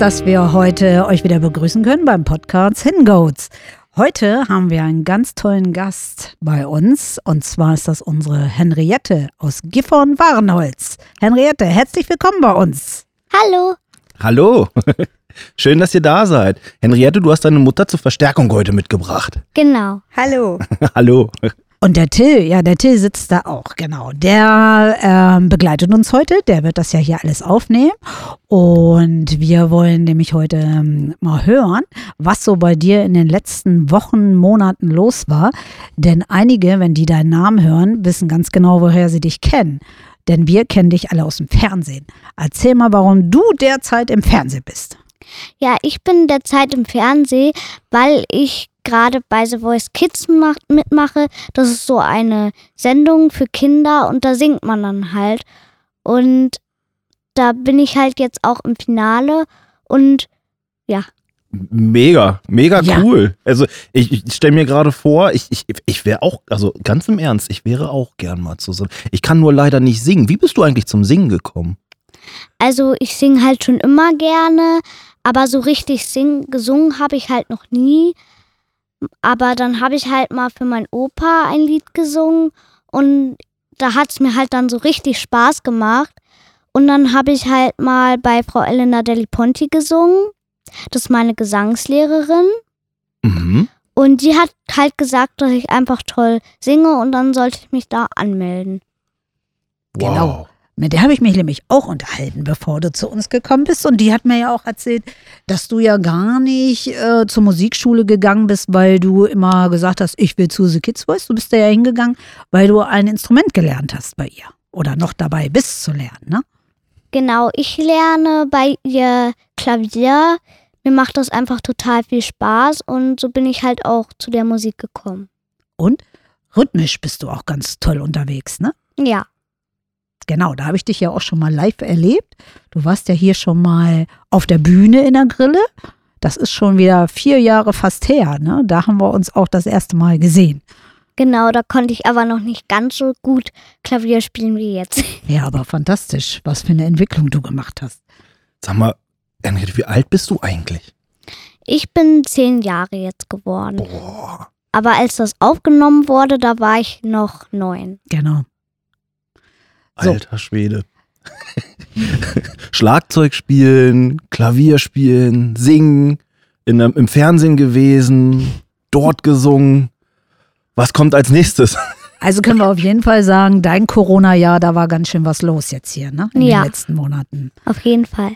dass wir heute euch wieder begrüßen können beim Podcast Hidden Goats. Heute haben wir einen ganz tollen Gast bei uns und zwar ist das unsere Henriette aus Gifhorn Warenholz. Henriette, herzlich willkommen bei uns. Hallo. Hallo. Schön, dass ihr da seid. Henriette, du hast deine Mutter zur Verstärkung heute mitgebracht. Genau. Hallo. Hallo. Und der Till, ja, der Till sitzt da auch, genau. Der ähm, begleitet uns heute, der wird das ja hier alles aufnehmen. Und wir wollen nämlich heute ähm, mal hören, was so bei dir in den letzten Wochen, Monaten los war. Denn einige, wenn die deinen Namen hören, wissen ganz genau, woher sie dich kennen. Denn wir kennen dich alle aus dem Fernsehen. Erzähl mal, warum du derzeit im Fernsehen bist. Ja, ich bin derzeit im Fernsehen, weil ich gerade bei The Voice Kids mitmache. Das ist so eine Sendung für Kinder und da singt man dann halt. Und da bin ich halt jetzt auch im Finale und ja. Mega, mega Ja. cool. Also ich, ich stelle mir gerade vor, ich, ich, ich wäre auch, also ganz im Ernst, ich wäre auch gern mal zu so. Ich kann nur leider nicht singen. Wie bist du eigentlich zum Singen gekommen? Also ich singe halt schon immer gerne, aber so richtig sing gesungen habe ich halt noch nie. Aber dann habe ich halt mal für meinen Opa ein Lied gesungen und da hat es mir halt dann so richtig Spaß gemacht. Und dann habe ich halt mal bei Frau Elena Deli Ponti gesungen. Das ist meine Gesangslehrerin. Mhm. Und die hat halt gesagt, dass ich einfach toll singe und dann sollte ich mich da anmelden. Wow. Genau. Mit der habe ich mich nämlich auch unterhalten, bevor du zu uns gekommen bist. Und die hat mir ja auch erzählt, dass du ja gar nicht äh, zur Musikschule gegangen bist, weil du immer gesagt hast, ich will zu The Kids Voice. Du bist da ja hingegangen, weil du ein Instrument gelernt hast bei ihr. Oder noch dabei bist zu lernen, ne? Genau, ich lerne bei ihr Klavier. Mir macht das einfach total viel Spaß und so bin ich halt auch zu der Musik gekommen. Und rhythmisch bist du auch ganz toll unterwegs, ne? Ja, Genau, da habe ich dich ja auch schon mal live erlebt. Du warst ja hier schon mal auf der Bühne in der Grille. Das ist schon wieder vier Jahre fast her, ne? Da haben wir uns auch das erste Mal gesehen. genau, da konnte ich aber noch nicht ganz so gut Klavier spielen wie jetzt. Ja, aber fantastisch, was für eine Entwicklung du gemacht hast. Sag mal, Henriette, wie alt bist du eigentlich? Ich bin zehn Jahre jetzt geworden. Boah. Aber als das aufgenommen wurde, da war ich noch neun. Genau. So. Alter Schwede. Schlagzeug spielen, Klavier spielen, singen, in einem, im Fernsehen gewesen, dort gesungen. Was kommt als nächstes? Also können wir auf jeden Fall sagen, dein Corona-Jahr, da war ganz schön was los jetzt hier, ne? In Ja. den letzten Monaten. Auf jeden Fall.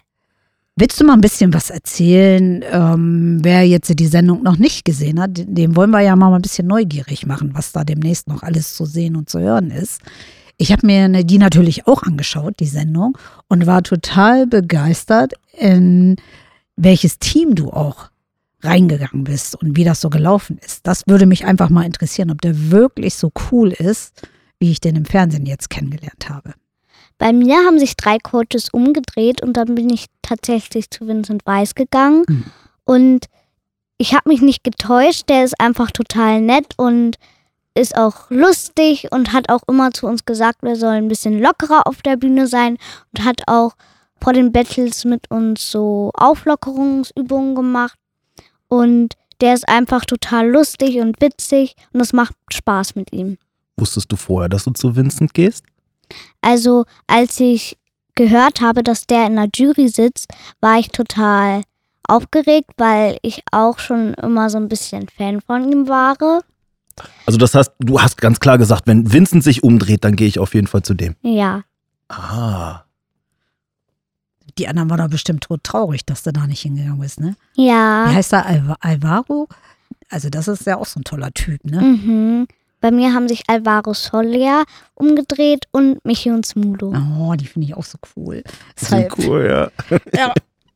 Willst du mal ein bisschen was erzählen, ähm, wer jetzt die Sendung noch nicht gesehen hat? Dem wollen wir ja mal ein bisschen neugierig machen, was da demnächst noch alles zu sehen und zu hören ist. Ich habe mir die natürlich auch angeschaut, die Sendung, und war total begeistert, in welches Team du auch reingegangen bist und wie das so gelaufen ist. Das würde mich einfach mal interessieren, ob der wirklich so cool ist, wie ich den im Fernsehen jetzt kennengelernt habe. Bei mir haben sich drei Coaches umgedreht und dann bin ich tatsächlich zu Vincent Weiss gegangen. Mhm. Und ich habe mich nicht getäuscht. Der ist einfach total nett und ist auch lustig und hat auch immer zu uns gesagt, wir sollen ein bisschen lockerer auf der Bühne sein und hat auch vor den Battles mit uns so Auflockerungsübungen gemacht. Und der ist einfach total lustig und witzig und es macht Spaß mit ihm. Wusstest du vorher, dass du zu Vincent gehst? Also, als ich gehört habe, dass der in der Jury sitzt, war ich total aufgeregt, weil ich auch schon immer so ein bisschen Fan von ihm war. Also das heißt, du hast ganz klar gesagt, wenn Vincent sich umdreht, dann gehe ich auf jeden Fall zu dem. Ja, Ah. Die anderen waren doch bestimmt tot traurig, dass du da nicht hingegangen bist, ne? ja. Wie heißt er? Alva- Alvaro? Also, das ist ja auch so ein toller Typ, ne? Mhm. Bei mir haben sich Alvaro Soler umgedreht und Michi und Smudo. Oh, die finde ich auch so cool. So Deshalb, cool, ja. ja,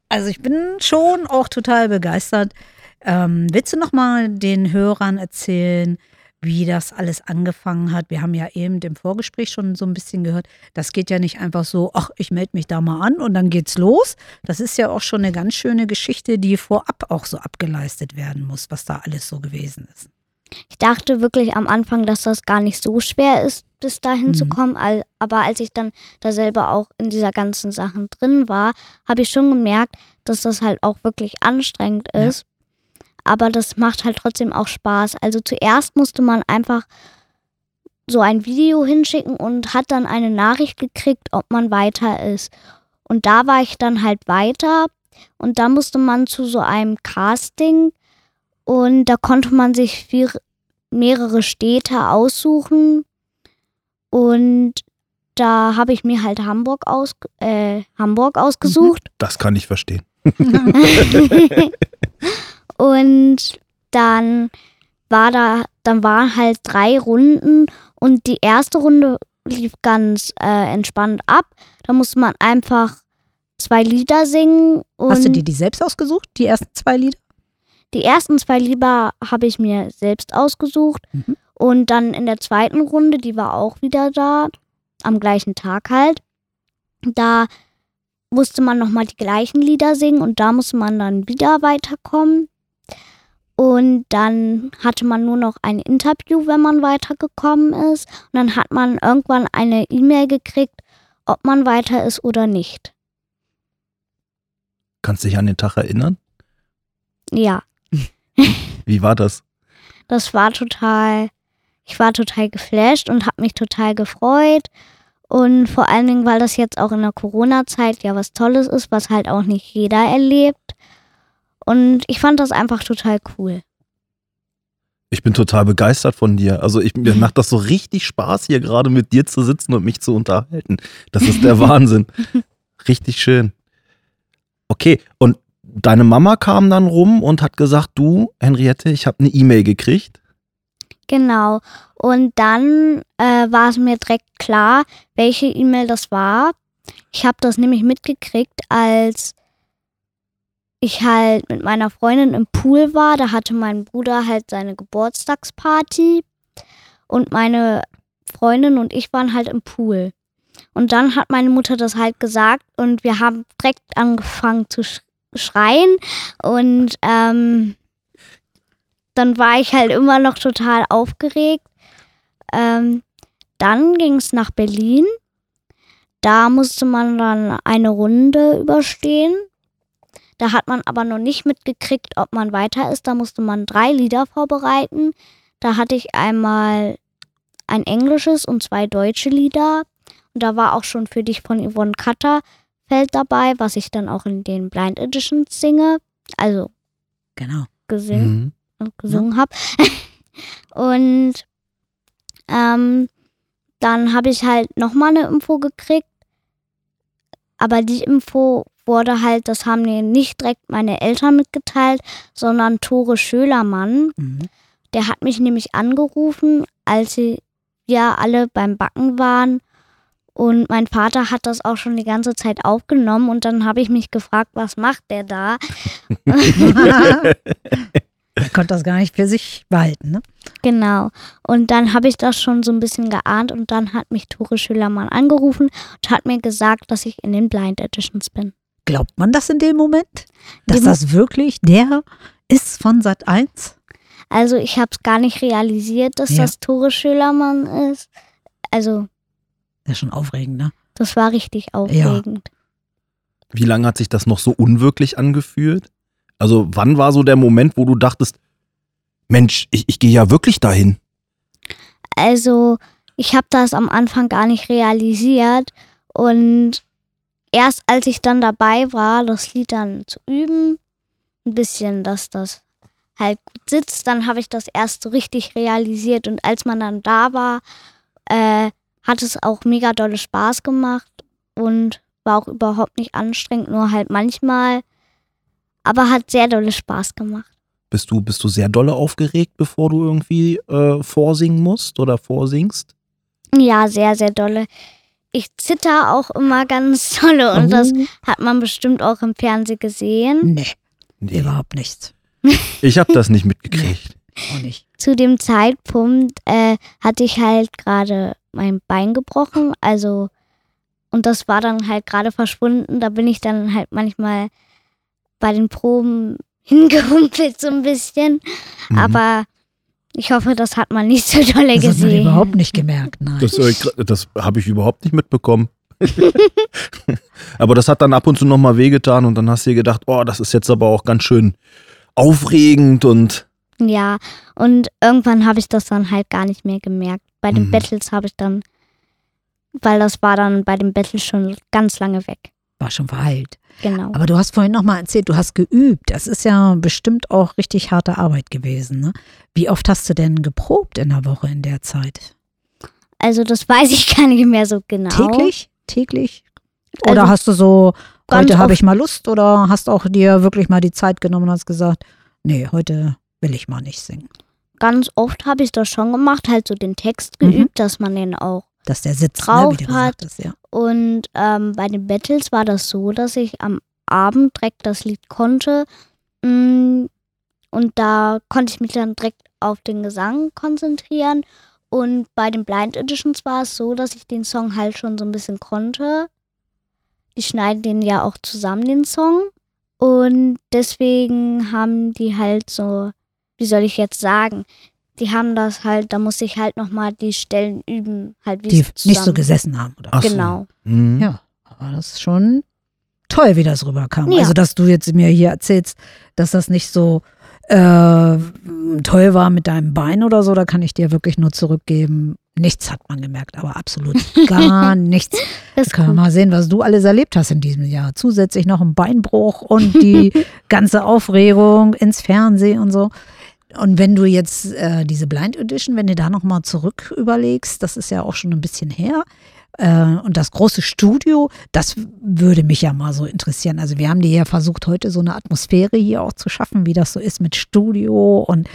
also ich bin schon auch total begeistert. Ähm, willst du noch mal den Hörern erzählen, wie das alles angefangen hat? Wir haben ja eben im Vorgespräch schon so ein bisschen gehört, das geht ja nicht einfach so, ach, ich melde mich da mal an und dann geht's los. Das ist ja auch schon eine ganz schöne Geschichte, die vorab auch so abgeleistet werden muss, was da alles so gewesen ist. Ich dachte wirklich am Anfang, dass das gar nicht so schwer ist, bis dahin Mhm. zu kommen. Aber als ich dann da selber auch in dieser ganzen Sachen drin war, habe ich schon gemerkt, dass das halt auch wirklich anstrengend Ja. Aber das macht halt trotzdem auch Spaß. Also zuerst musste man einfach so ein Video hinschicken und hat dann eine Nachricht gekriegt, ob man weiter ist. Und da war ich dann halt weiter und da musste man zu so einem Casting und da konnte man sich vier, mehrere Städte aussuchen und da habe ich mir halt Hamburg, aus, äh, Hamburg ausgesucht. Das kann ich verstehen. und dann war da, dann waren halt drei Runden und die erste Runde lief ganz äh, entspannt ab. Da musste man einfach zwei Lieder singen Hast du dir die selbst ausgesucht, die ersten zwei Lieder? die ersten zwei Lieder habe ich mir selbst ausgesucht Mhm. und dann in der zweiten Runde, die war auch wieder da, am gleichen Tag halt. Da musste man nochmal die gleichen Lieder singen und da musste man dann wieder weiterkommen. Und dann hatte man nur noch ein Interview, wenn man weitergekommen ist. Und dann hat man irgendwann eine E-Mail gekriegt, ob man weiter ist oder nicht. Kannst dich an den Tag erinnern? Ja, Wie war das? das war total, ich war total geflasht und habe mich total gefreut. Und vor allen Dingen, weil das jetzt auch in der Corona-Zeit ja was Tolles ist, was halt auch nicht jeder erlebt. Und ich fand das einfach total cool. Ich bin total begeistert von dir. Also ich, mir macht das so richtig Spaß, hier gerade mit dir zu sitzen und mich zu unterhalten. Das ist der Wahnsinn. Richtig schön. Okay, und deine Mama kam dann rum und hat gesagt, du, Henriette, ich habe eine E-Mail gekriegt. Genau. Und dann äh, war es mir direkt klar, welche E-Mail das war. Ich habe das nämlich mitgekriegt, als ich halt mit meiner Freundin im Pool war. Da hatte mein Bruder halt seine Geburtstagsparty und meine Freundin und ich waren halt im Pool. Und dann hat meine Mutter das halt gesagt und wir haben direkt angefangen zu sch schreien und ähm, dann war ich halt immer noch total aufgeregt. Ähm, dann ging es nach Berlin. Da musste man dann eine Runde überstehen. Da hat man aber noch nicht mitgekriegt, ob man weiter ist. Da musste man drei Lieder vorbereiten. Da hatte ich einmal ein englisches und zwei deutsche Lieder. Und da war auch schon für dich von Yvonne Katterfeld dabei, was ich dann auch in den Blind Editions singe. Also Genau. gesungen Mhm. und gesungen habe. und ähm, dann habe ich halt nochmal eine Info gekriegt. Aber die Info wurde halt, das haben mir nicht direkt meine Eltern mitgeteilt, sondern Tore Schölermann. Mhm. Der hat mich nämlich angerufen, als sie ja alle beim Backen waren. Und mein Vater hat das auch schon die ganze Zeit aufgenommen. Und dann habe ich mich gefragt, was macht der da? er konnte das gar nicht für sich behalten, ne? Genau. Und dann habe ich das schon so ein bisschen geahnt und dann hat mich Tore Schülermann angerufen und hat mir gesagt, dass ich in den Blind Editions bin. Glaubt man das in dem Moment? Dass Dem- das wirklich der ist von Sat 1? Also ich habe es gar nicht realisiert, dass Ja. das Tore Schülermann ist. Also Das ist schon aufregend, ne? das war richtig aufregend. Wie lange hat sich das noch so unwirklich angefühlt? Also wann war so der Moment, wo du dachtest, Mensch, ich, ich gehe ja wirklich dahin? Also ich habe das am Anfang gar nicht realisiert und erst als ich dann dabei war, das Lied dann zu üben, ein bisschen, dass das halt gut sitzt, dann habe ich das erst so richtig realisiert und als man dann da war, äh, hat es auch mega dolle Spaß gemacht und war auch überhaupt nicht anstrengend, nur halt manchmal, aber hat sehr dolle Spaß gemacht. Bist du, bist du sehr dolle aufgeregt, bevor du irgendwie äh, vorsingen musst oder vorsingst? Ja, sehr, sehr dolle. Ich zitter auch immer ganz dolle und das Oh, hat man bestimmt auch im Fernsehen gesehen. nee, Nee, überhaupt nichts. ich habe das nicht mitgekriegt. Auch nicht. Zu dem Zeitpunkt äh, hatte ich halt gerade mein Bein gebrochen, also und das war dann halt gerade verschwunden. Da bin ich dann halt manchmal bei den Proben hingerumpelt so ein bisschen. Mhm. Aber Ich hoffe, das hat man nicht so dolle Das hat man gesehen. überhaupt nicht gemerkt. Nein. Das, äh, das habe ich überhaupt nicht mitbekommen. aber das hat dann ab und zu nochmal wehgetan und dann hast du dir gedacht, oh, das ist jetzt aber auch ganz schön aufregend und Ja, und irgendwann habe ich das dann halt gar nicht mehr gemerkt. Bei den Mhm. Battles habe ich dann, weil das war dann bei den Battles schon ganz lange weg. War schon verheilt. Genau. Aber du hast vorhin noch mal erzählt, du hast geübt. Das ist ja bestimmt auch richtig harte Arbeit gewesen. Ne? Wie oft hast du denn geprobt in der Woche in der Zeit? Also das weiß ich gar nicht mehr so genau. Täglich? Täglich? Oder Also hast du so, heute habe ich mal Lust oder hast auch dir wirklich mal die Zeit genommen und hast gesagt, nee, heute will ich mal nicht singen. Ganz oft habe ich das schon gemacht, halt so den Text Mhm. geübt, dass man den auch. Dass der sitzt, ne, Drauf du hat. hast, ja. Und ähm, bei den Battles war das so, dass ich am Abend direkt das Lied konnte. Mm, Und da konnte ich mich dann direkt auf den Gesang konzentrieren. Und bei den Blind Editions war es so, dass ich den Song halt schon so ein bisschen konnte. Die schneiden den ja auch zusammen, den Song. Und deswegen haben die halt so, wie soll ich jetzt sagen, die haben das halt, da musste ich halt nochmal die Stellen üben, halt wie Die nicht so gesessen haben. Oder? Ach so. Genau. Mhm. Ja, aber das ist schon toll, wie das rüberkam. Ja. Also, dass du jetzt mir hier erzählst, dass das nicht so äh, toll war mit deinem Bein oder so, da kann ich dir wirklich nur zurückgeben. Nichts hat man gemerkt, aber absolut gar nichts. Das Da können wir ist gut. mal sehen, was du alles erlebt hast in diesem Jahr. Zusätzlich noch ein Beinbruch und die ganze Aufregung ins Fernsehen und so. Und wenn du jetzt äh, diese Blind Edition, wenn du da nochmal zurück überlegst, das ist ja auch schon ein bisschen her. Äh, und das große Studio, das würde mich ja mal so interessieren. Also wir haben dir ja versucht, heute so eine Atmosphäre hier auch zu schaffen, wie das so ist mit Studio und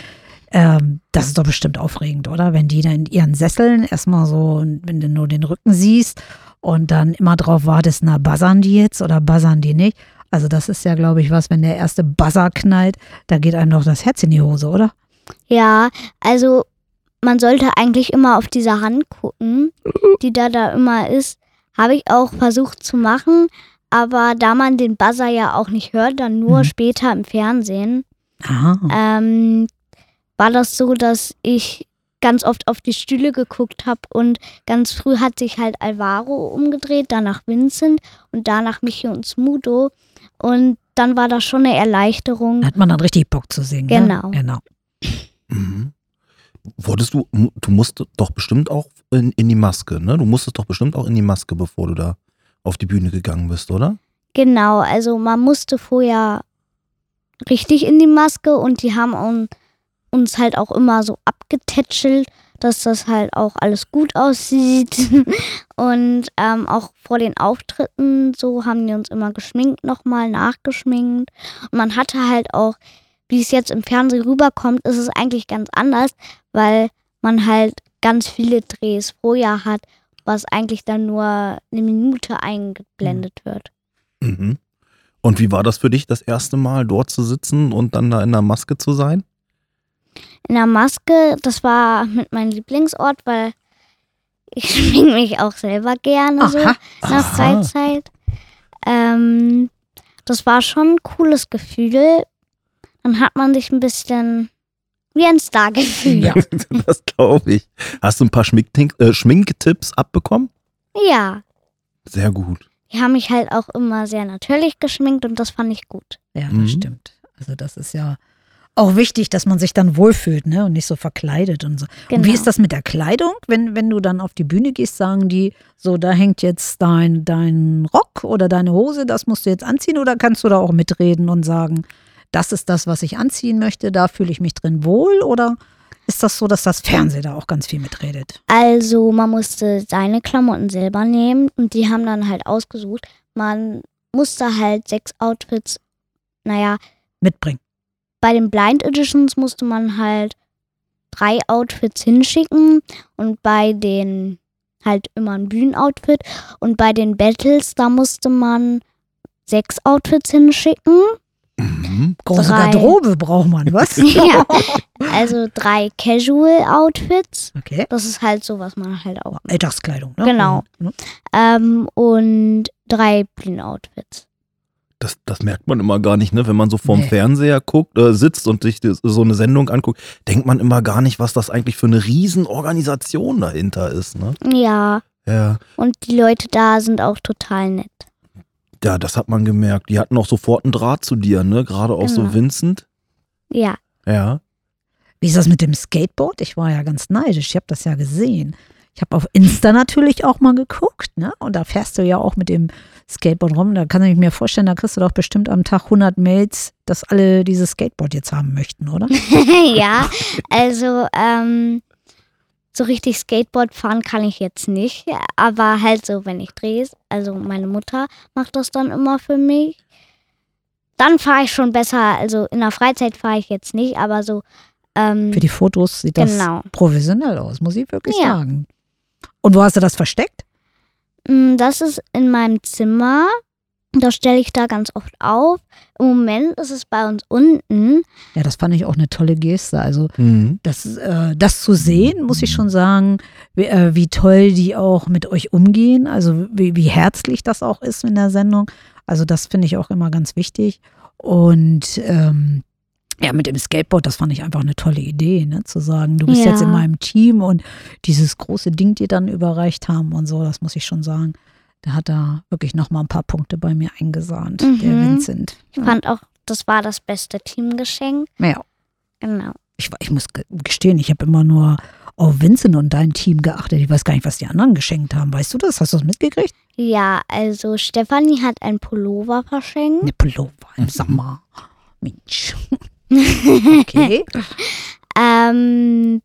ähm, das ist doch bestimmt aufregend, oder? Wenn die da in ihren Sesseln erstmal so, wenn du nur den Rücken siehst und dann immer drauf wartest, na, buzzern die jetzt oder buzzern die nicht? Also das ist ja, glaube ich, was, wenn der erste Buzzer knallt, da geht einem doch das Herz in die Hose, oder? Ja, also man sollte eigentlich immer auf diese Hand gucken, die da da immer ist. Habe ich auch versucht zu machen, aber da man den Buzzer ja auch nicht hört, dann nur Mhm. später im Fernsehen, Aha. ähm, war das so, dass ich ganz oft auf die Stühle geguckt habe und ganz früh hat sich halt Alvaro umgedreht, danach Vincent und danach Michi und Smudo und dann war das schon eine Erleichterung. Da hat man dann richtig Bock zu singen. Genau. Ne? Genau. Mhm. Wurdest du, du musst doch bestimmt auch in, in die Maske, ne? Du musstest doch bestimmt auch in die Maske, bevor du da auf die Bühne gegangen bist, oder? Genau, also man musste vorher richtig in die Maske und die haben un- uns halt auch immer so abgetätschelt, dass das halt auch alles gut aussieht. und ähm, auch vor den Auftritten so haben die uns immer geschminkt, nochmal nachgeschminkt. Und man hatte halt auch, wie es jetzt im Fernsehen rüberkommt, ist es eigentlich ganz anders, weil man halt ganz viele Drehs vorher hat, was eigentlich dann nur eine Minute eingeblendet wird. Mhm. Und wie war das für dich, das erste Mal dort zu sitzen und dann da in der Maske zu sein? In der Maske, das war mit meinem Lieblingsort, weil ich schminke mich auch selber gerne so in Aha. der Aha. Freizeit. Ähm, das war schon ein cooles Gefühl. Dann hat man sich ein bisschen wie ein Star gefühlt. Ja. das glaube ich. Hast du ein paar äh, Schminktipps abbekommen? Ja, Sehr gut. die haben mich halt auch immer sehr natürlich geschminkt und das fand ich gut. Ja, das Mhm. stimmt. Also das ist ja auch wichtig, dass man sich dann wohlfühlt, ne? Und nicht so verkleidet und so. Genau. Und wie ist das mit der Kleidung? Wenn, wenn du dann auf die Bühne gehst, sagen die, so, da hängt jetzt dein, dein Rock oder deine Hose, das musst du jetzt anziehen oder kannst du da auch mitreden und sagen, das ist das, was ich anziehen möchte, da fühle ich mich drin wohl? Oder ist das so, dass das Fernsehen da auch ganz viel mitredet? Also man musste seine Klamotten selber nehmen und die haben dann halt ausgesucht. Man musste halt sechs Outfits, naja, Mitbringen. Bei den Blind Editions musste man halt drei Outfits hinschicken und bei den halt immer ein Bühnenoutfit und bei den Battles, da musste man sechs Outfits hinschicken. Mhm. Große Drei. Garderobe braucht man, was? ja, also drei Casual Outfits. Okay. Das ist halt so, was man halt auch. Alltagskleidung, ne? Genau. Mhm. Ähm, und drei Bühnenoutfits. Das, das merkt man immer gar nicht, ne? Wenn man so vorm Nee. Fernseher guckt, äh, sitzt und sich das, so eine Sendung anguckt, denkt man immer gar nicht, was das eigentlich für eine Riesenorganisation dahinter ist, ne? Ja, Ja. und die Leute da sind auch total nett. Ja, das hat man gemerkt. Die hatten auch sofort einen Draht zu dir, ne? Gerade auch so Genau. Vincent. Ja, Ja. Wie ist das mit dem Skateboard? Ich war ja ganz neidisch. Ich habe das ja gesehen. Ich habe auf Insta natürlich auch mal geguckt, ne? Und da fährst du ja auch mit dem Skateboard rum. Da kann ich mir vorstellen, da kriegst du doch bestimmt am Tag 100 Mails, dass alle dieses Skateboard jetzt haben möchten, oder? ja, also ähm, so richtig Skateboard fahren kann ich jetzt nicht, aber halt so, wenn ich drehe, also meine Mutter macht das dann immer für mich. Dann fahre ich schon besser, also in der Freizeit fahre ich jetzt nicht, aber so ähm, Für die Fotos sieht das Genau. professionell aus, muss ich wirklich Ja. sagen. Und wo hast du das versteckt? Mm, Das ist in meinem Zimmer. Das stelle ich da ganz oft auf. Im Moment ist es bei uns unten. Ja, das fand ich auch eine tolle Geste. Also Mhm. das, äh, das zu sehen, muss ich schon sagen, wie, äh, wie toll die auch mit euch umgehen, also wie, wie herzlich das auch ist in der Sendung. Also das finde ich auch immer ganz wichtig. Und ähm, ja, mit dem Skateboard, das fand ich einfach eine tolle Idee, ne? zu sagen, du bist Ja. jetzt in meinem Team und dieses große Ding dir dann überreicht haben und so, das muss ich schon sagen. Da hat er wirklich nochmal ein paar Punkte bei mir eingesahnt, der Mhm. Vincent. Ich fand auch, das war das beste Teamgeschenk. Ja, Genau. ich, ich muss ge- gestehen, ich habe immer nur auf Vincent und dein Team geachtet. Ich weiß gar nicht, was die anderen geschenkt haben. Weißt du das? Hast du das mitgekriegt? Ja, also Stefanie hat ein Pullover verschenkt. Eine Pullover im Sommer. Mensch. Okay. Ähm,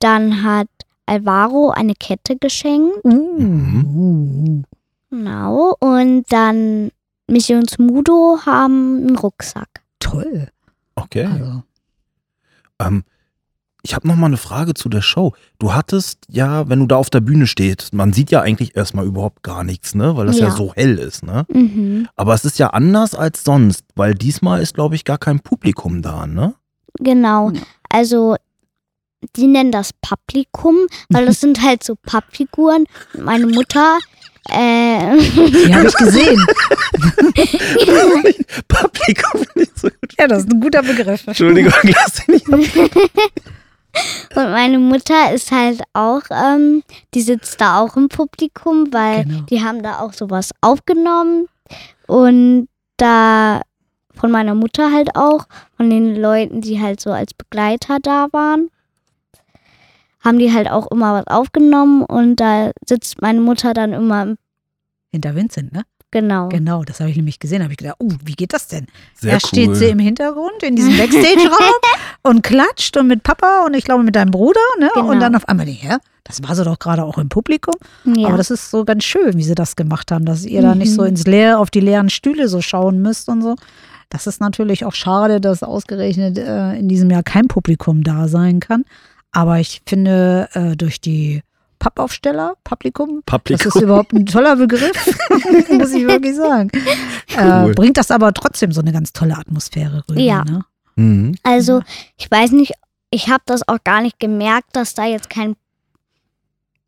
dann hat Alvaro eine Kette geschenkt. Uh. Genau. Und dann Missions Mudo haben einen Rucksack. Toll. Okay. Also, Ähm, ich habe noch mal eine Frage zu der Show. Du hattest ja, wenn du da auf der Bühne stehst, man sieht ja eigentlich erstmal überhaupt gar nichts, ne? Weil das ja, Ja. so hell ist, ne? Mhm. Aber es ist ja anders als sonst, weil diesmal ist, glaube ich, gar kein Publikum da, ne? Genau. Also, die nennen das Publikum, weil das sind halt so Pappfiguren. Meine Mutter, äh, die habe ich gesehen. Publikum nicht so gut. ja, das ist ein guter Begriff. Entschuldigung, lass dich nicht. und meine Mutter ist halt auch, ähm, die sitzt da auch im Publikum, weil Genau. die haben da auch sowas aufgenommen. Und da von meiner Mutter halt auch, von den Leuten, die halt so als Begleiter da waren, haben die halt auch immer was aufgenommen und da sitzt meine Mutter dann immer im Hinter Vincent, ne? Genau. Genau, das habe ich nämlich gesehen. habe ich gedacht, oh, wie geht das denn? Sehr Erst steht cool. sie im Hintergrund in diesem Backstage-Raum und klatscht und mit Papa und ich glaube mit deinem Bruder, ne? Genau. Und dann auf einmal, ja, das war sie doch gerade auch im Publikum. Ja. Aber das ist so ganz schön, wie sie das gemacht haben, dass ihr da nicht so Mhm. ins Leer auf die leeren Stühle so schauen müsst und so. Das ist natürlich auch schade, dass ausgerechnet äh, in diesem Jahr kein Publikum da sein kann. Aber ich finde, äh, durch die Pappaufsteller, Publikum, das Publikum. ist überhaupt ein toller Begriff, muss ich wirklich sagen. Äh, Cool. bringt das aber trotzdem so eine ganz tolle Atmosphäre rüber. Ja. Ne? Mhm. Also, ich weiß nicht, ich habe das auch gar nicht gemerkt, dass da jetzt kein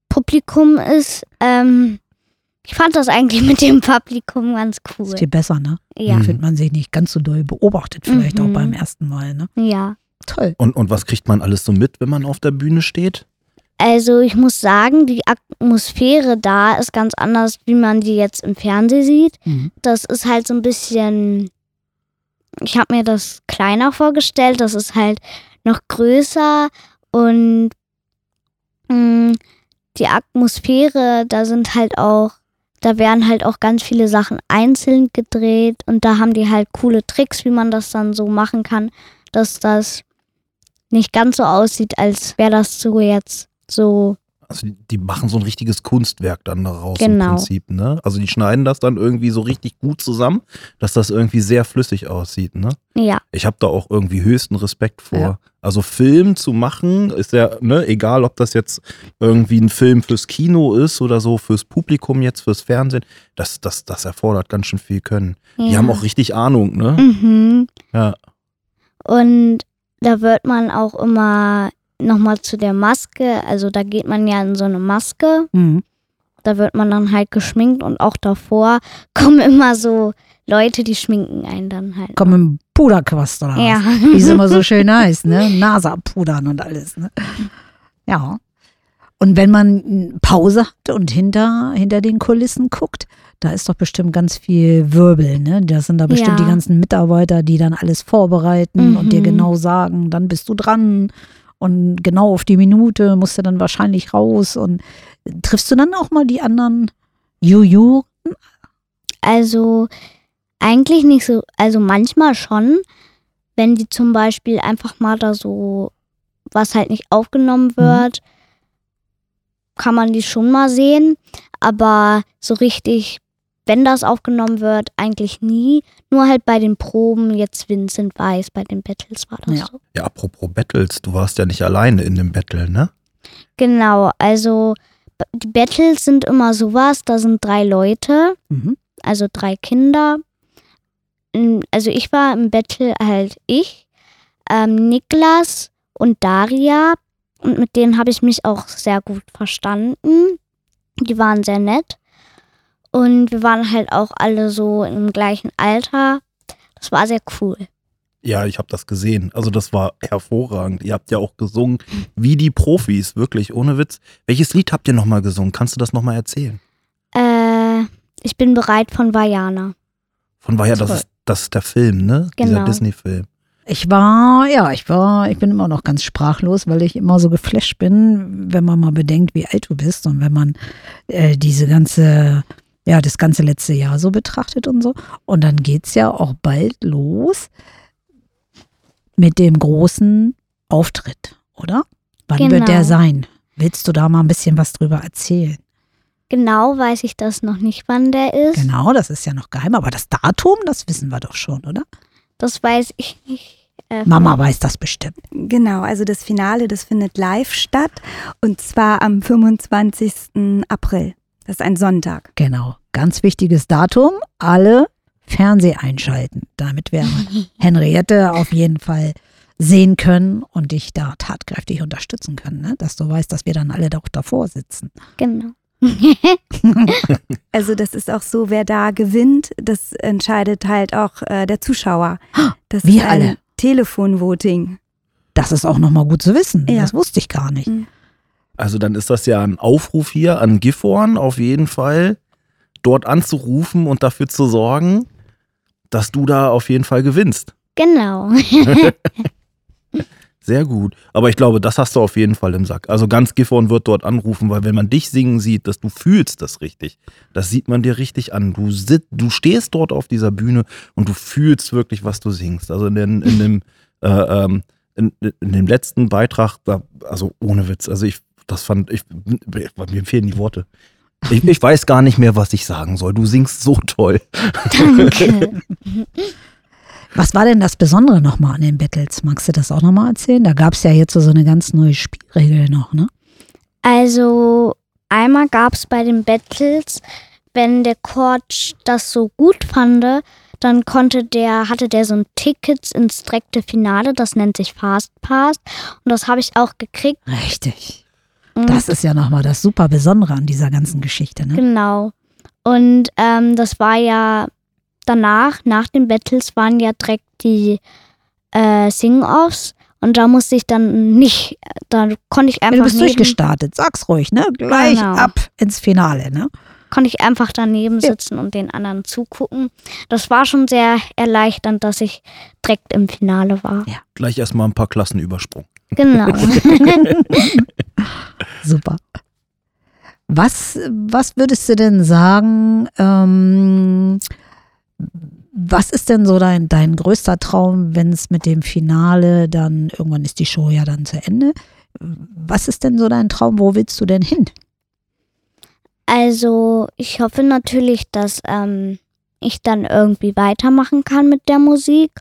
Publikum ist. Ähm, ich fand das eigentlich mit dem Publikum ganz cool. Ist viel besser, ne? Ja, Mhm. Fühlt man sich nicht ganz so doll beobachtet, vielleicht auch Mhm. beim ersten Mal, ne? ja. Toll. Und, und was kriegt man alles so mit, wenn man auf der Bühne steht? Also, ich muss sagen, die Atmosphäre da ist ganz anders, wie man die jetzt im Fernsehen sieht. Mhm. Das ist halt so ein bisschen. Ich habe mir das kleiner vorgestellt. Das ist halt noch größer und mh, die Atmosphäre, da sind halt auch, da werden halt auch ganz viele Sachen einzeln gedreht und da haben die halt coole Tricks, wie man das dann so machen kann, dass das nicht ganz so aussieht, als wäre das so jetzt so. Also die, die machen so ein richtiges Kunstwerk dann daraus Genau. im Prinzip, ne? Also die schneiden das dann irgendwie so richtig gut zusammen, dass das irgendwie sehr flüssig aussieht, ne? Ja, Ich habe da auch irgendwie höchsten Respekt vor. Ja. Also Film zu machen, ist ja, ne, egal ob das jetzt irgendwie ein Film fürs Kino ist oder so, fürs Publikum jetzt, fürs Fernsehen, das, das, das erfordert ganz schön viel Können. Die ja. haben auch richtig Ahnung, ne? Mhm. Ja. Und da wird man auch immer nochmal zu der Maske, also da geht man ja in so eine Maske Mhm. Da wird man dann halt geschminkt und auch davor kommen immer so Leute, die schminken einen dann halt. Komm im Puderquast oder Ja. was? Wie es immer so schön heißt, ne? Nase abpudern und alles, ne? Ja. Und wenn man Pause hat und hinter, hinter den Kulissen guckt, da ist doch bestimmt ganz viel Wirbel, ne? Das sind da bestimmt Ja. die ganzen Mitarbeiter, die dann alles vorbereiten und dir Mhm. genau sagen, dann bist du dran und genau auf die Minute musst du dann wahrscheinlich raus. Und triffst du dann auch mal die anderen Juju? Also eigentlich nicht so, also manchmal schon, wenn die zum Beispiel einfach mal da so, was halt nicht aufgenommen wird, kann man die schon mal sehen, aber so richtig, wenn das aufgenommen wird, eigentlich nie. Nur halt bei den Proben, jetzt Vincent Weiß, bei den Battles war das Ja. so. Ja, apropos Battles, du warst ja nicht alleine in dem Battle, ne? Genau, also die Battles sind immer sowas, da sind drei Leute, Mhm. also drei Kinder. Also ich war im Battle halt ich, ähm, Niklas und Daria und mit denen habe ich mich auch sehr gut verstanden. Die waren sehr nett und wir waren halt auch alle so im gleichen Alter. Das war sehr cool. Ja, ich habe das gesehen. Also das war hervorragend. Ihr habt ja auch gesungen wie die Profis, wirklich, ohne Witz. Welches Lied habt ihr nochmal gesungen? Kannst du das nochmal erzählen? Äh, ich bin bereit von Vajana. Von ja, das ist, das ist der Film, ne? Dieser Genau. Disney-Film. Ich war, ja, ich war, ich bin immer noch ganz sprachlos, weil ich immer so geflasht bin, wenn man mal bedenkt, wie alt du bist und wenn man äh, diese ganze, ja, das ganze letzte Jahr so betrachtet und so. Und dann geht's ja auch bald los mit dem großen Auftritt, oder? Wann wird Genau. der sein? Willst du da mal ein bisschen was drüber erzählen? Genau weiß ich das noch nicht, wann der ist. Genau, das ist ja noch geheim, aber das Datum, das wissen wir doch schon, oder? Das weiß ich nicht. Äh, Mama weiß das bestimmt. Genau, also das Finale, das findet live statt und zwar am 25. April. Das ist ein Sonntag. Genau, ganz wichtiges Datum. Alle Fernseh einschalten, damit wir Henriette auf jeden Fall sehen können und dich da tatkräftig unterstützen können, ne? dass du weißt, dass wir dann alle doch davor sitzen. Genau. Also das ist auch so, wer da gewinnt, das entscheidet halt auch äh, der Zuschauer. Das Wir alle. Telefonvoting. Das ist auch nochmal gut zu wissen. Ja. Das wusste ich gar nicht. Also dann ist das ja ein Aufruf hier an Gifhorn auf jeden Fall, dort anzurufen und dafür zu sorgen, dass du da auf jeden Fall gewinnst. Genau. Sehr gut. Aber ich glaube, das hast du auf jeden Fall im Sack. Also ganz Gifhorn wird dort anrufen, weil wenn man dich singen sieht, dass du fühlst das richtig. Das sieht man dir richtig an. Du, sit, du stehst dort auf dieser Bühne und du fühlst wirklich, was du singst. Also in, den, in dem äh, ähm, in, in dem letzten Beitrag, da, also ohne Witz, also ich, das fand, ich, mir fehlen die Worte. Ich, ich weiß gar nicht mehr, was ich sagen soll. Du singst so toll. Danke. Was war denn das Besondere nochmal an den Battles? Magst du das auch nochmal erzählen? Da gab es ja jetzt so eine ganz neue Spielregel noch, ne? Also einmal gab es bei den Battles, wenn der Coach das so gut fand, dann konnte der, hatte der so ein Ticket ins direkte Finale, das nennt sich Fast Pass. Und das habe ich auch gekriegt. Richtig. Das ist ja nochmal das super Besondere an dieser ganzen Geschichte, ne? Genau. Und ähm, das war ja danach, nach den Battles waren ja direkt die äh, Sing-Offs. Und da musste ich dann nicht, da konnte ich Ja, einfach du bist durchgestartet, sag's ruhig, ne? Gleich Genau. ab ins Finale, ne? konnte ich einfach daneben Ja. sitzen und den anderen zugucken. Das war schon sehr erleichternd, dass ich direkt im Finale war. Gleich erstmal ein paar Klassen übersprungen. Genau. Super. Was, was würdest du denn sagen, ähm, was ist denn so dein, dein größter Traum, wenn es mit dem Finale dann, irgendwann ist die Show ja dann zu Ende. Was ist denn so dein Traum? Wo willst du denn hin? Also ich hoffe natürlich, dass ähm, ich dann irgendwie weitermachen kann mit der Musik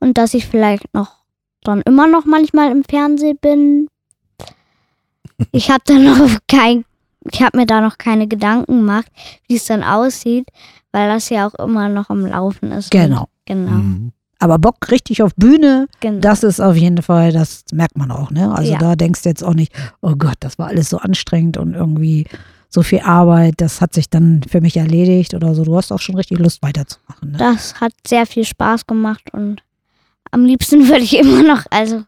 und dass ich vielleicht noch dann immer noch manchmal im Fernsehen bin. Ich habe da noch kein, ich habe mir da noch keine Gedanken gemacht, wie es dann aussieht, weil das ja auch immer noch am Laufen ist. Genau. Genau. Mhm. Aber Bock richtig auf Bühne, genau. das ist auf jeden Fall, das merkt man auch, ne? Also Ja. da denkst du jetzt auch nicht, oh Gott, das war alles so anstrengend und irgendwie so viel Arbeit, das hat sich dann für mich erledigt oder so. Du hast auch schon richtig Lust weiterzumachen. Ne? Das hat sehr viel Spaß gemacht und am liebsten würde ich immer noch, also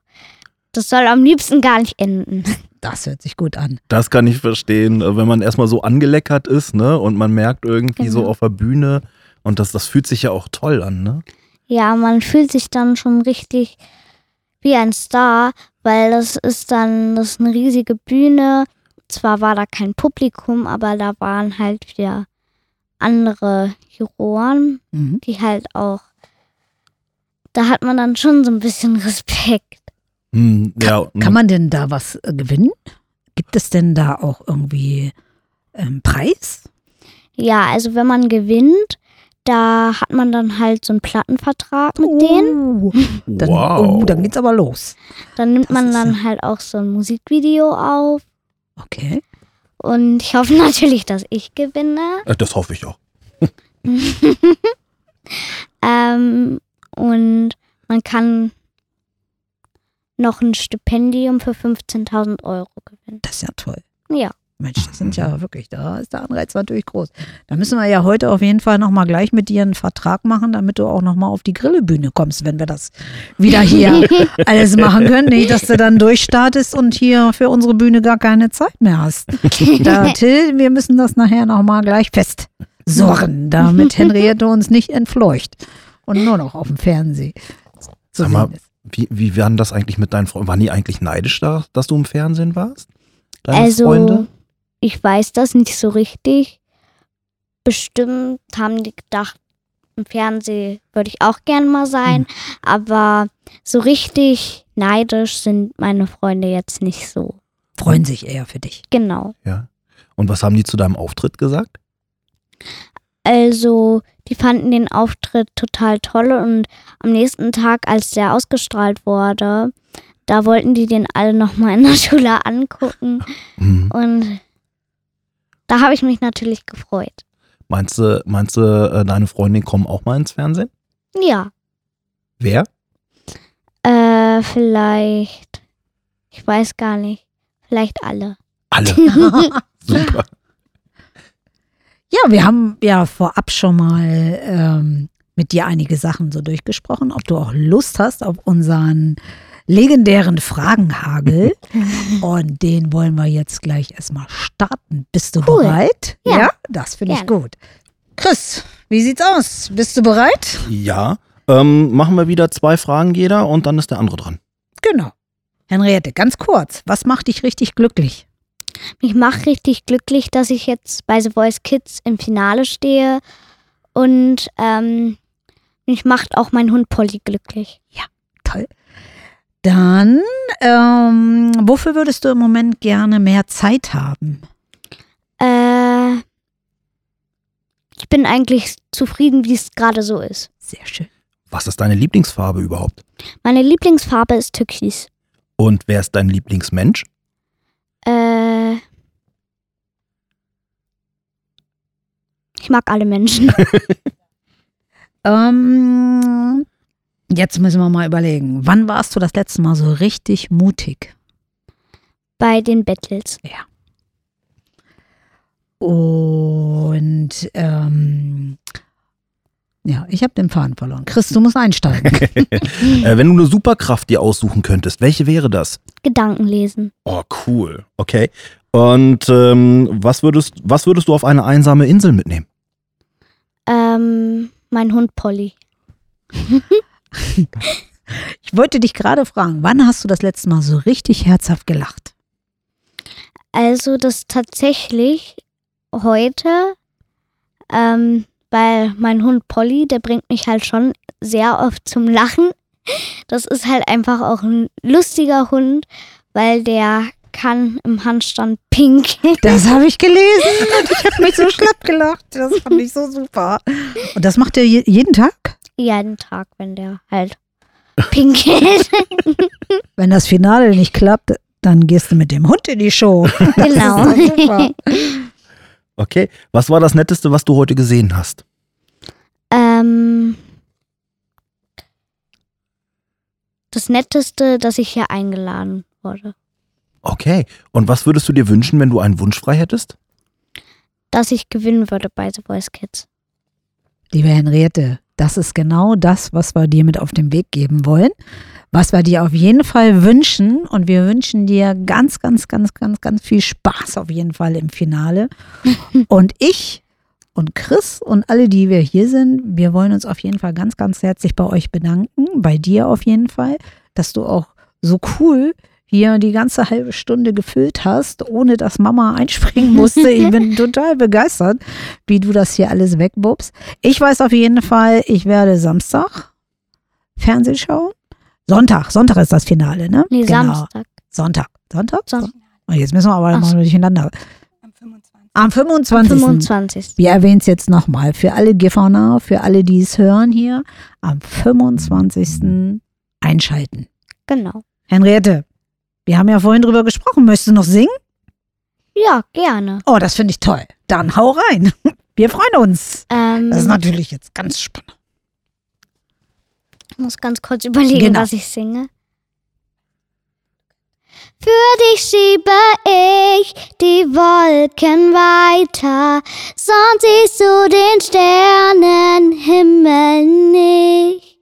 das soll am liebsten gar nicht enden. Das hört sich gut an. Das kann ich verstehen, äh, wenn man erstmal so angeleckert ist, ne? Und man merkt irgendwie so Genau. auf der Bühne und das, das fühlt sich ja auch toll an, ne? Ja, man fühlt sich dann schon richtig wie ein Star, weil das ist dann, das ist eine riesige Bühne. Zwar war da kein Publikum, aber da waren halt wieder andere Juroren, Mhm. die halt auch, da hat man dann schon so ein bisschen Respekt. Hm, ja, Kann man denn da was äh, gewinnen? Gibt es denn da auch irgendwie ähm, Preis? Ja, also wenn man gewinnt, da hat man dann halt so einen Plattenvertrag mit denen. Oh, dann, wow. oh, dann geht's aber los. Dann nimmt Das man dann ja- halt auch so ein Musikvideo auf. Okay. Und ich hoffe natürlich, dass ich gewinne. Äh, Das hoffe ich auch. Ähm, und man kann noch ein Stipendium für 15.000 Euro gewinnen. Das ist ja toll. Ja. Mensch, das sind ja wirklich, da ist der Anreiz natürlich groß. Da müssen wir ja heute auf jeden Fall nochmal gleich mit dir einen Vertrag machen, damit du auch nochmal auf die Grillebühne kommst, wenn wir das wieder hier alles machen können. Nicht, dass du dann durchstartest und hier für unsere Bühne gar keine Zeit mehr hast. Da, Till, wir müssen das nachher nochmal gleich festsorgen, damit Henriette uns nicht entfleucht und nur noch auf dem Fernsehen zu Sag mal, sehen ist. Wie, wie waren das eigentlich mit deinen Freunden? Waren die eigentlich neidisch, da, dass du im Fernsehen warst? Deine also, Freunde? ich weiß das nicht so richtig. Bestimmt haben die gedacht, im Fernsehen würde ich auch gern mal sein. Hm. Aber so richtig neidisch sind meine Freunde jetzt nicht so. Freuen sich eher für dich. Genau. Ja. Und was haben die zu deinem Auftritt gesagt? Also, die fanden den Auftritt total toll und am nächsten Tag, als der ausgestrahlt wurde, da wollten die den alle nochmal in der Schule angucken Hm. und da habe ich mich natürlich gefreut. Meinst du, meinst du, äh, deine Freundin kommen auch mal ins Fernsehen? Ja, Wer? äh, vielleicht, ich weiß gar nicht, vielleicht alle. Alle. Super. Ja, wir haben ja vorab schon mal ähm, mit dir einige Sachen so durchgesprochen, ob du auch Lust hast auf unseren legendären Fragenhagel. Und den wollen wir jetzt gleich erstmal starten. Bist du Cool. bereit? Ja. das finde ich gut. Chris, wie sieht's aus? Bist du bereit? Ja. Ähm, machen wir wieder zwei Fragen jeder und dann ist der andere dran. Genau. Henriette, ganz kurz, was macht dich richtig glücklich? Mich macht richtig glücklich, dass ich jetzt bei The Voice Kids im Finale stehe und ähm, mich macht auch mein Hund Polly glücklich. Toll. Dann, ähm, wofür würdest du im Moment gerne mehr Zeit haben? Äh, ich bin eigentlich zufrieden, wie es gerade so ist. Sehr schön. Was ist deine Lieblingsfarbe überhaupt? Meine Lieblingsfarbe ist Türkis. Und wer ist dein Lieblingsmensch? Äh, ich mag alle Menschen. Ähm, jetzt müssen wir mal überlegen. Wann warst du das letzte Mal so richtig mutig? bei den Battles. Und ähm, ja, ich habe den Faden verloren. Chris, du musst einsteigen. Äh, wenn du eine Superkraft dir aussuchen könntest, welche wäre das? Gedanken lesen. Oh, cool. Okay. Und ähm, was, würdest, was würdest du auf eine einsame Insel mitnehmen? Ähm, mein Hund Polly. Ich wollte dich gerade fragen, wann hast du das letzte Mal so richtig herzhaft gelacht? Also das tatsächlich heute, ähm, weil mein Hund Polly, der bringt mich halt schon sehr oft zum Lachen. Das ist halt einfach auch ein lustiger Hund, weil der kann im Handstand pinkeln. Das habe ich gelesen und ich habe mich so schlapp gelacht. Das fand ich so super. Und das macht er je jeden Tag? Jeden Tag, wenn der halt pinkelt. Wenn das Finale nicht klappt, dann gehst du mit dem Hund in die Show. genau. Das super. Okay. Was war das Netteste, was du heute gesehen hast? ähm, das Netteste, dass ich hier eingeladen wurde. Okay. Und was würdest du dir wünschen, wenn du einen Wunsch frei hättest? dass ich gewinnen würde bei The Voice Kids. Liebe Henriette, das ist genau das, was wir dir mit auf den Weg geben wollen, was wir dir auf jeden Fall wünschen. Und wir wünschen dir ganz, ganz, ganz, ganz, ganz viel Spaß auf jeden Fall im Finale. Und ich und Chris und alle, die wir hier sind, wir wollen uns auf jeden Fall ganz, ganz herzlich bei euch bedanken, bei dir auf jeden Fall, dass du auch so cool hier die ganze halbe Stunde gefüllt hast, ohne dass Mama einspringen musste. Ich bin total begeistert, wie du das hier alles wegbubst. Ich weiß auf jeden Fall, ich werde Samstag Fernsehen schauen. Sonntag, Sonntag ist das Finale, ne? Nee, Genau. Samstag. Sonntag. Sonntag? Son Oh, Jetzt müssen wir aber Ach mal so. durcheinander. Am 25. Am 25. 25. Wir erwähnen es jetzt nochmal für alle Gifhorner, für alle, die es hören hier. Am 25. einschalten. Genau. Henriette, wir haben ja vorhin drüber gesprochen. Möchtest du noch singen? Ja, gerne. Oh, das finde ich toll. Dann hau rein. Wir freuen uns. Ähm, Das ist natürlich jetzt ganz spannend. ich muss ganz kurz überlegen, Genau. was ich singe. Für dich schiebe ich die Wolken weiter, sonst siehst du den Sternenhimmel nicht.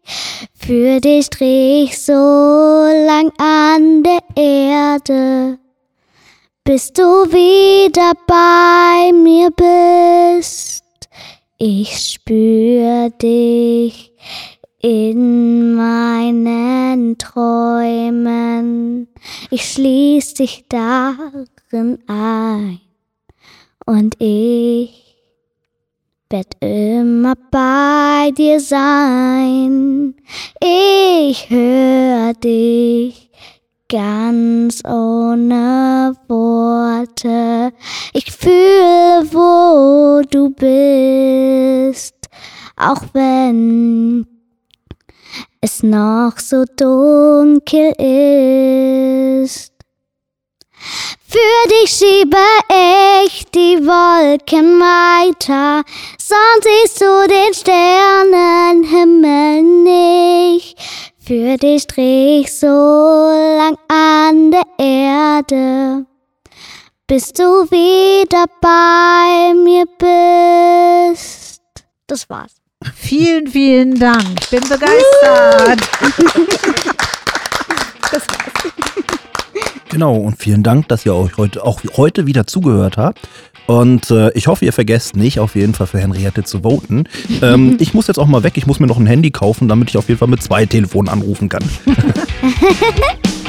Für dich dreh ich so lang an der Erde, bis du wieder bei mir bist. Ich spür dich in meinen Träumen. Ich schließ dich darin ein und ich werd immer bei dir sein. Ich hör dich ganz ohne Worte. Ich fühle, wo du bist, auch wenn es noch so dunkel ist. Für dich schiebe ich die Wolken weiter, sonst siehst du den Sternenhimmel nicht. Für dich dreh ich so Erde, bis du wieder bei mir bist. Das war's. Vielen, vielen Dank. Ich bin begeistert. Genau, und vielen Dank, dass ihr euch heute auch heute wieder zugehört habt. Und äh, ich hoffe, ihr vergesst nicht, auf jeden Fall für Henriette zu voten. Ähm, ich muss jetzt auch mal weg, ich muss mir noch ein Handy kaufen, damit ich auf jeden Fall mit zwei Telefonen anrufen kann.